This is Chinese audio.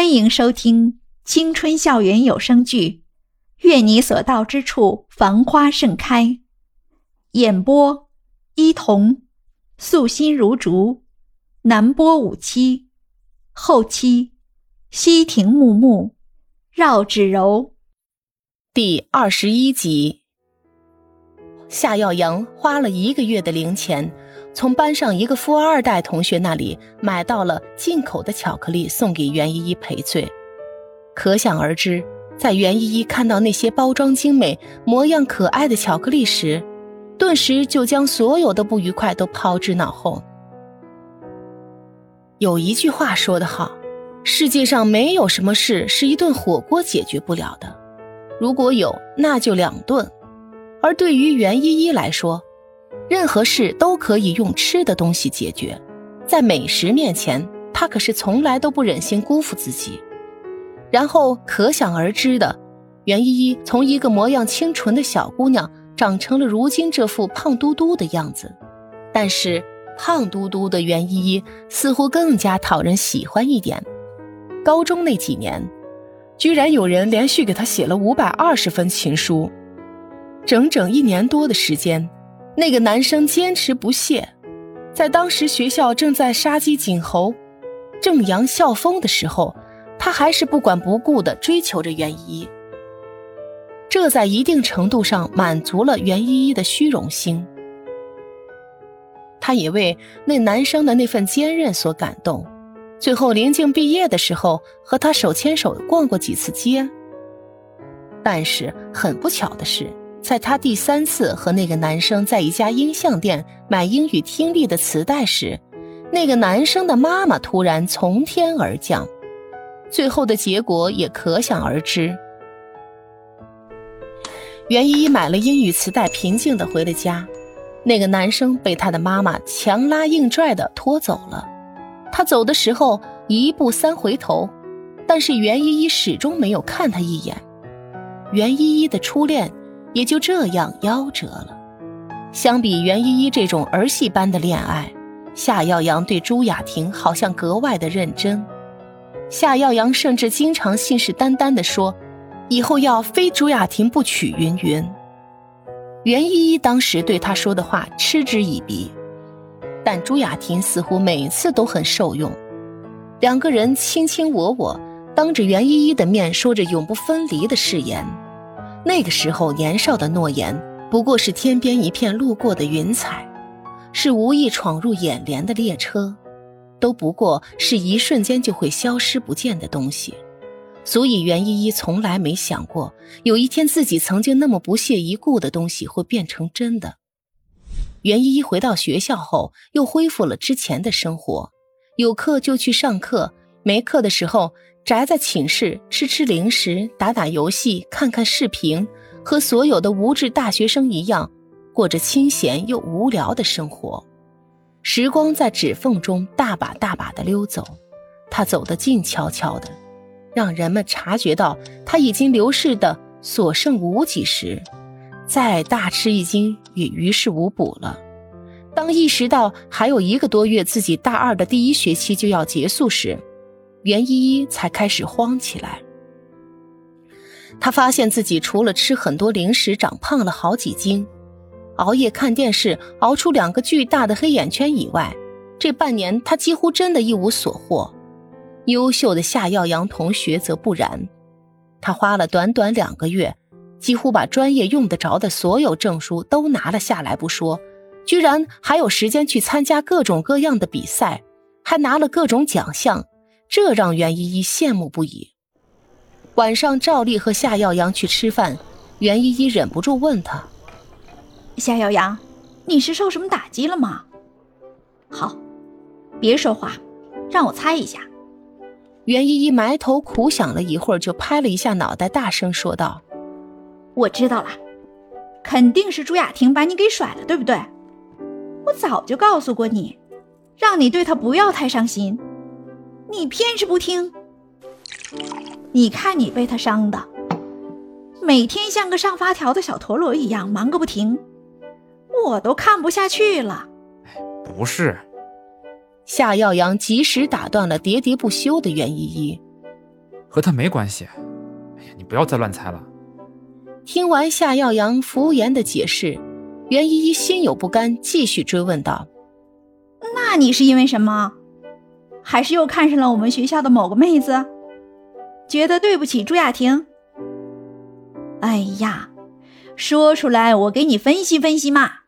欢迎收听青春校园有声剧《愿你所到之处繁花盛开》，演播：伊童，素心如竹，南波五七，后期：西亭木木，绕指柔。第二十一集，夏耀阳花了一个月的零钱。从班上一个富二代同学那里买到了进口的巧克力，送给袁依依赔罪。可想而知，在袁依依看到那些包装精美、模样可爱的巧克力时，顿时就将所有的不愉快都抛之脑后。有一句话说得好：“世界上没有什么事是一顿火锅解决不了的，如果有，那就两顿。”而对于袁依依来说，任何事都可以用吃的东西解决，在美食面前，他可是从来都不忍心辜负自己。然后可想而知的，袁依依从一个模样清纯的小姑娘，长成了如今这副胖嘟嘟的样子。但是胖嘟嘟的袁依依似乎更加讨人喜欢一点。高中那几年，居然有人连续给她写了五百二十封情书，整整一年多的时间。那个男生坚持不懈，在当时学校正在杀鸡儆猴、正扬校风的时候，他还是不管不顾的追求着袁依依。这在一定程度上满足了袁依依的虚荣心，他也为那男生的那份坚韧所感动。最后临近毕业的时候，和他手牵手逛过几次街。但是很不巧的是。在他第三次和那个男生在一家音像店买英语听力的磁带时，那个男生的妈妈突然从天而降，最后的结果也可想而知。袁依依买了英语磁带，平静的回了家。那个男生被他的妈妈强拉硬拽的拖走了，他走的时候一步三回头，但是袁依依始终没有看他一眼。袁依依的初恋。也就这样夭折了。相比袁依依这种儿戏般的恋爱，夏耀阳对朱雅婷好像格外的认真。夏耀阳甚至经常信誓旦旦地说：“以后要非朱雅婷不娶。”云云。袁依依当时对他说的话嗤之以鼻，但朱雅婷似乎每次都很受用。两个人卿卿我我，当着袁依依的面说着永不分离的誓言。那个时候年少的诺言不过是天边一片路过的云彩，是无意闯入眼帘的列车，都不过是一瞬间就会消失不见的东西。所以袁依依从来没想过有一天自己曾经那么不屑一顾的东西会变成真的。袁依依回到学校后又恢复了之前的生活，有课就去上课，没课的时候。宅在寝室吃吃零食、打打游戏、看看视频，和所有的无知大学生一样，过着清闲又无聊的生活。时光在指缝中大把大把的溜走，他走得静悄悄的，让人们察觉到他已经流逝的所剩无几时，再大吃一惊也于事无补了。当意识到还有一个多月，自己大二的第一学期就要结束时，袁依依才开始慌起来。她发现自己除了吃很多零食长胖了好几斤，熬夜看电视熬出两个巨大的黑眼圈以外，这半年她几乎真的一无所获。优秀的夏耀阳同学则不然，他花了短短两个月，几乎把专业用得着的所有证书都拿了下来不说，居然还有时间去参加各种各样的比赛，还拿了各种奖项。这让袁依依羡慕不已。晚上，赵丽和夏耀阳去吃饭，袁依依忍不住问他：“夏耀阳，你是受什么打击了吗？”“好，别说话，让我猜一下。”袁依依埋头苦想了一会儿，就拍了一下脑袋，大声说道：“我知道了，肯定是朱雅婷把你给甩了，对不对？我早就告诉过你，让你对她不要太上心。”你偏是不听，你看你被他伤的，每天像个上发条的小陀螺一样忙个不停，我都看不下去了。不是，夏耀阳及时打断了喋喋不休的袁依依。和他没关系。哎呀，你不要再乱猜了。听完夏耀阳敷衍的解释，袁依依心有不甘，继续追问道：“那你是因为什么？还是又看上了我们学校的某个妹子，觉得对不起朱雅婷？哎呀，说出来我给你分析分析嘛。”